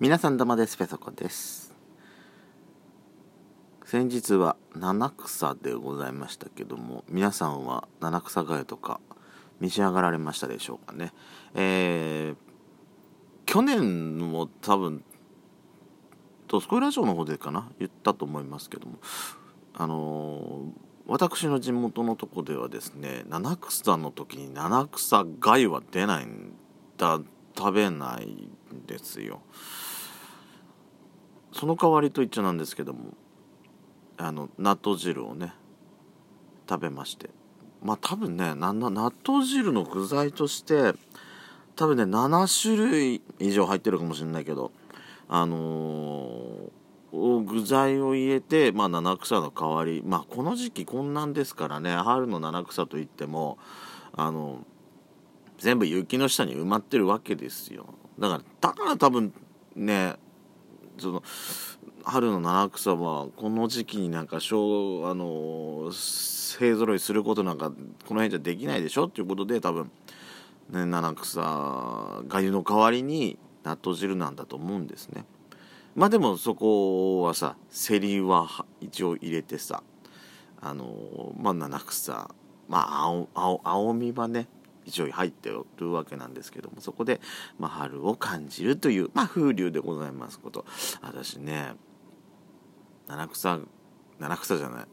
皆さんどうもです。ペソコです。先日は七草でございましたけども皆さんは七草がゆとか召し上がられましたでしょうかね。えー、去年も多分ドスコイラジオの方でかな？言ったと思いますけども。あのー、私の地元のとこではですね七草の時に七草がゆは出ないんだ食べないんですよ。その代わりと言っちゃなんですけどもあの納豆汁をね食べまして。まあ多分ね納豆汁の具材として多分ね7種類以上入ってるかもしれないけどあのー、具材を入れて、まあ、七草の代わりまあこの時期こんなんですからね春の七草といってもあの全部雪の下に埋まってるわけですよ。だからだから多分ねその春の七草はこの時期になんか小あの勢ぞろいすることなんかこの辺じゃできないでしょっていうことで多分、ね、七草がゆの代わりに納豆汁なんだと思うんですね。まあでもそこはさセリは一応入れてさあのまあ七草まあ青青青みはね一応入ってるわけなんですけどもそこで、まあ、春を感じるという、まあ、風流でございますこと。私ね七草七草じゃない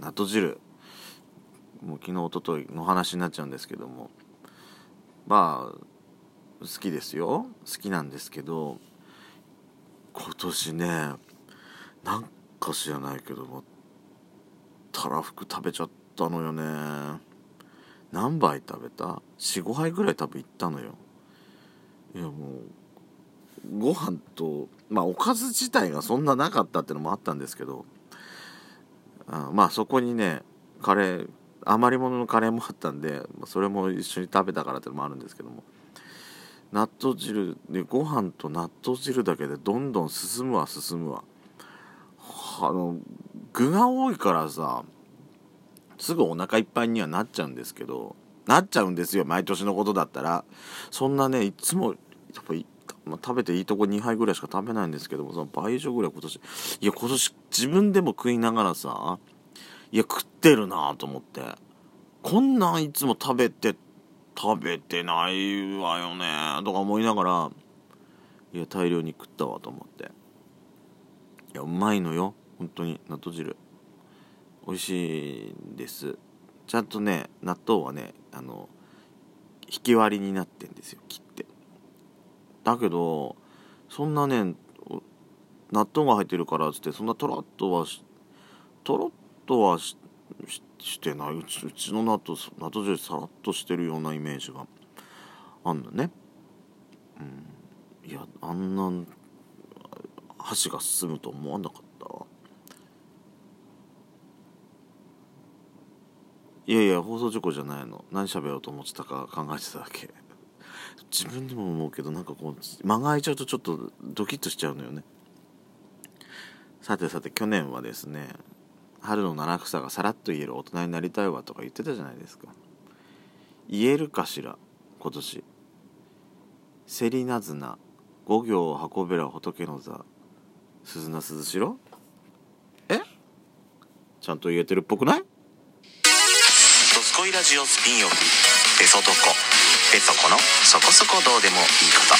納豆汁。もう昨日おとといの話になっちゃうんですけども。まあ好きですよ。好きなんですけど今年ねなんか知らないけどもたらふく食べちゃったのよね。何杯食べた ?45 杯ぐらい多分いったのよ。いやもうご飯とまあおかず自体がそんななかったってのもあったんですけどあまあそこにねカレー余り物のカレーもあったんでそれも一緒に食べたからってのもあるんですけども。納豆汁でご飯と納豆汁だけでどんどん進むわ進むわ。あの具が多いからさすぐお腹いっぱいにはなっちゃうんですけどなっちゃうんですよ毎年のことだったら。そんなねいつもやっぱまあ、食べていいとこ2杯ぐらいしか食べないんですけどもその倍以上ぐらい今年いや今年自分でも食いながらさいや食ってるなと思って。こんなんいつも食べて食べてないわよねとか思いながらいや大量に食ったわと思って。いやうまいのよ本当に納豆汁。美味しいんです。ちゃんとね納豆はねあの引き割りになってんですよ切って。だけどそんなね納豆が入ってるからっつってそんなトロッとはトロッとはししてない。うちうちの納豆納豆汁さらっとしてるようなイメージがあんのね。うん。いやあんな箸が進むと思わなかったわいやいや放送事故じゃないの。何喋ろうと思ってたか考えてただけ。自分でも思うけどなんかこう間が空いちゃうとちょっとドキッとしちゃうのよね。さてさて去年はですね春の七草がさらっと言える大人になりたいわとか言ってたじゃないですか。言えるかしら今年。セリナズナ五行運べら仏の座。鈴名鈴代？え？ちゃんと言えてるっぽくない？恋ラジオスピンオフ「ペソドコ」「ペソコのそこそこどうでもいいこと」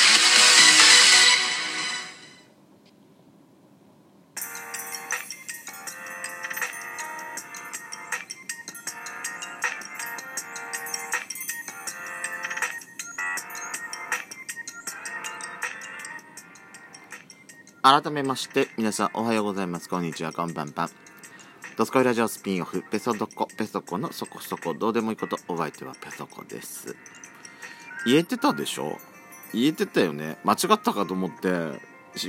改めまして皆さんおはようございます。こんにちは。こんばんぱん。ドスコイラジオスピンオフ、ペソドコ、ペソコのそこそこどうでもいいこと、お相手はペソコです。言えてたでしょ？言えてたよね。間違ったかと思って、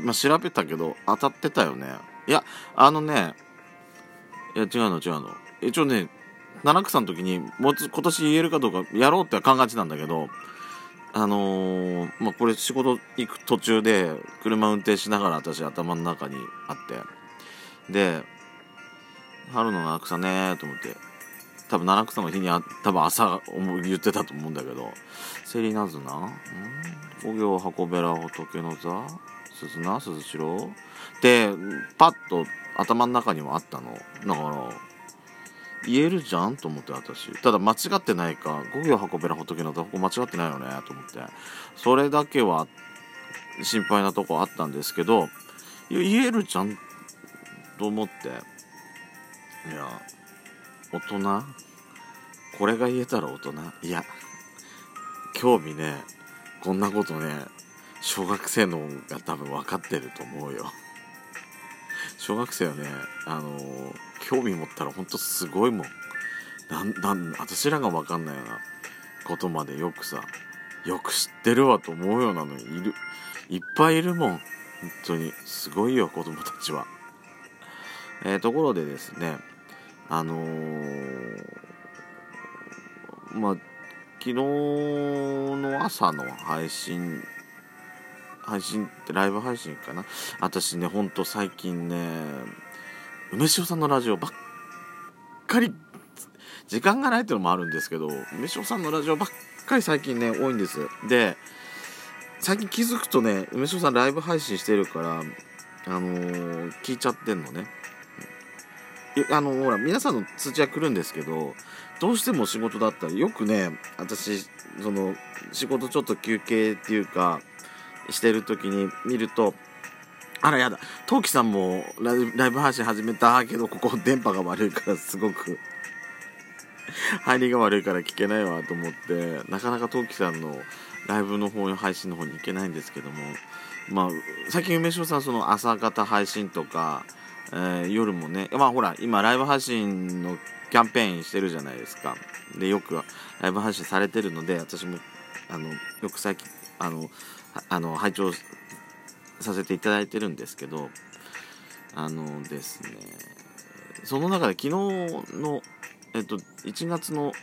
ま、調べたけど、当たってたよね。いや、あのね、いや、違うの違うの。一応ね、七草の時に、もう今年言えるかどうかやろうって考えてたんだけど、あのー、まあ、これ仕事行く途中で、車運転しながら私頭の中にあって、で、春の七草ねと思って多分七草の日にあ多分朝言ってたと思うんだけどセリナズナ？ん？五行箱べら仏の座？鈴名鈴代？でパッと頭の中にもあったの。だから言えるじゃんと思って私。ただ間違ってないか五行箱べら仏の座ここ間違ってないよねと思って。それだけは心配なとこあったんですけど言えるじゃんと思って。いや大人？これが言えたら大人？いや興味ねこんなことね小学生のが多分分かってると思うよ。小学生はねあのー、興味持ったらほんとすごいもんなん私らが分かんないようなことまでよくさよく知ってるわと思うようなのいるいっぱいいるもん。本当に。すごいよ子供たちは。えー、ところでですねあのー、まあ昨日の朝の配信配信ってライブ配信かな？私ねほんと最近ね梅塩さんのラジオばっかり時間がないっていうのもあるんですけど梅塩さんのラジオばっかり最近ね多いんです。で最近気づくとね梅塩さんライブ配信してるからあのー、聞いちゃってんのね。あのほら皆さんの通知は来るんですけどどうしても仕事だったりよくね私その仕事ちょっと休憩っていうかしてる時に見るとあらやだトウキさんもライブ配信始めたけどここ電波が悪いからすごく入りが悪いから聞けないわと思ってなかなかトウキさんのライブの方の配信の方に行けないんですけどもまあ最近梅塩さんその朝方配信とかえー、夜もね、まあほら、今ライブ配信のキャンペーンしてるじゃないですか。で、よくライブ配信されてるので、私も、あの、よく最近、あの、あの、拝聴させていただいてるんですけど、あのですね、その中で昨日の、えっと、1月の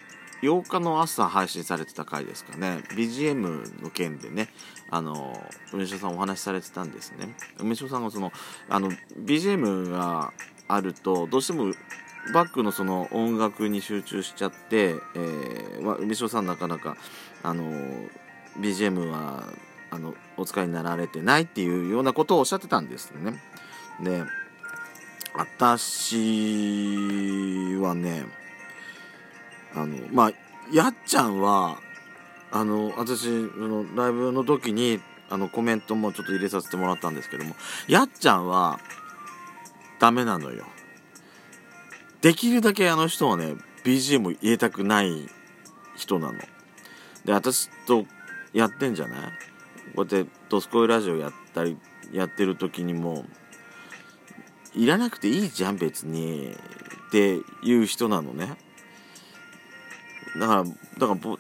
8日の朝配信されてた回ですかね。BGM の件でねあの梅塩さんお話しされてたんですね。梅塩さんがそのあの BGM があるとどうしてもバックのその音楽に集中しちゃって、えーまあ、梅塩さんなかなかあの BGM はあのお使いになられてないっていうようなことをおっしゃってたんですよね。で私はねあのまあやっちゃんはあの私のライブの時にあのコメントもちょっと入れさせてもらったんですけどもやっちゃんはダメなのよ。できるだけあの人はね BGM 入れたくない人なの。で私とやってんじゃない？こうやって「ドスコイラジオ」やったりやってる時にもいらなくていいじゃん別に。っていう人なのね。だからだから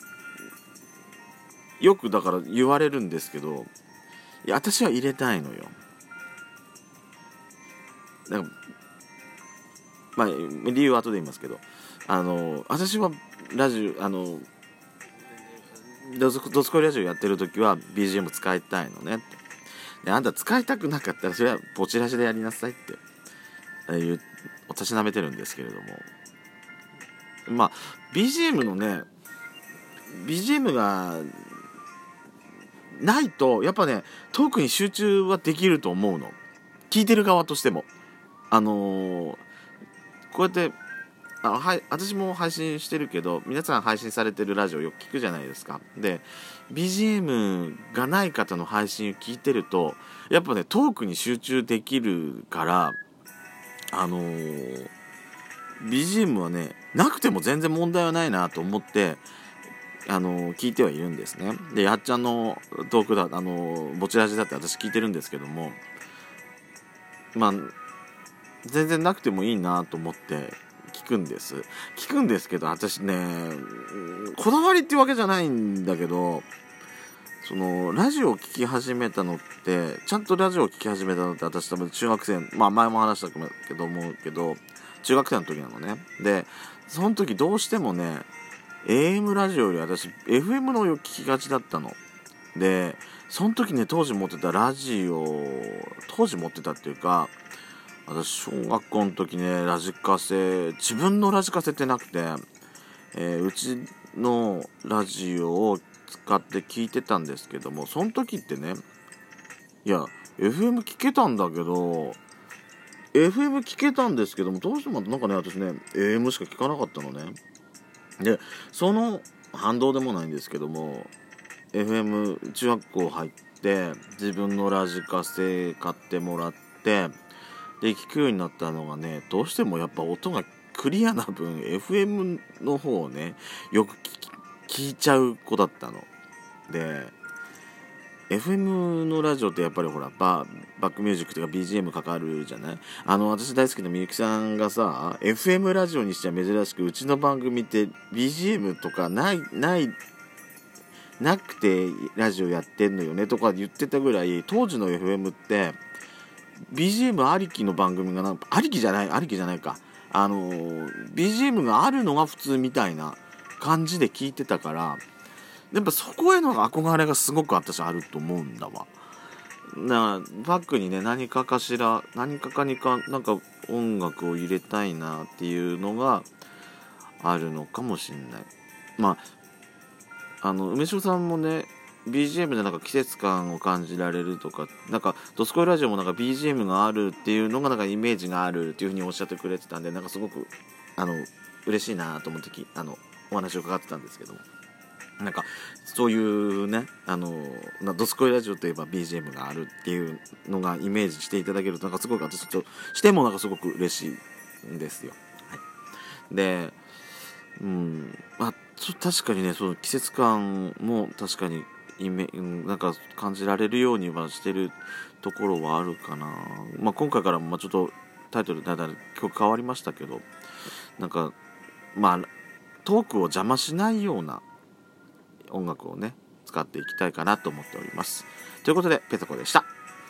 よくだから言われるんですけどいや私は入れたいのよ。だからまあ理由は後で言いますけどあの私はラジオあのドスコイラジオやってる時は BGM 使いたいのね。であんた使いたくなかったらそれはポチラジでやりなさいっていうおたしなめてるんですけれども。まあ BGM のね BGM がないとやっぱねトークに集中はできると思うの。聞いてる側としても。あのー、こうやってあはい私も配信してるけど皆さん配信されてるラジオよく聞くじゃないですか。で BGM がない方の配信を聞いてるとやっぱねトークに集中できるからあのー BGM はねなくても全然問題はないなと思ってあの聞いてはいるんですね。でやっちゃんのトークだあのぼちらじだって私聞いてるんですけどもまあ全然なくてもいいなと思って聞くんです。聞くんですけど私ねこだわりっていうわけじゃないんだけどそのラジオを聴き始めたのってちゃんとラジオを聴き始めたのって私多分中学生まあ前も話したけど思うけど中学生の時なのね。でその時どうしてもね AM ラジオより私 FM のを聞きがちだったの。でその時ね当時持ってたラジオ当時持ってたっていうか私小学校の時ねラジカセ自分のラジカセってなくてえーうちのラジオを使って聞いてたんですけどもその時ってねいや FM 聞けたんだけど FM 聞けたんですけどもどうしてもなんかね私ね AM しか聞かなかったのね。でその反動でもないんですけども FM 中学校入って自分のラジカセ買ってもらってで聞くようになったのがねどうしてもやっぱ音がクリアな分 FM の方をねよく聞いちゃう子だったの。で FM のラジオってやっぱりほらババックミュージックとか BGM かかるじゃない？あの私大好きなみゆきさんがさ FM ラジオにしては珍しくうちの番組って BGM とかないないなくてラジオやってんのよねとか言ってたぐらい当時の FM って BGM ありきの番組がなありきじゃないありきじゃないか。あの BGM があるのが普通みたいな感じで聞いてたからやっぱそこへの憧れがすごく私あると思うんだわ。なバックにね何かかしら何かかにかなんか音楽を入れたいなっていうのがあるのかもしんない。まああの梅城さんもね BGM でなんか季節感を感じられるとかなんか「ドスコイラジオ」もなんか BGM があるっていうのがなんかイメージがあるっていうふうにおっしゃってくれてたんでなんかすごくあの嬉しいなと思ってきあのお話を伺ってたんですけどもなんかそういうねあのなドスコイラジオといえば BGM があるっていうのがイメージしていただけるとなんかすごく私としてもなんかすごく嬉しいんですよ。はい、でうんまあ確かにねその季節感も確かにイメなんか感じられるようにはしてるところはあるかな、まあ、今回からもちょっとタイトルだんだ曲変わりましたけどなんかまあトークを邪魔しないような音楽をね使っていきたいかなと思っております。ということでペソコでした。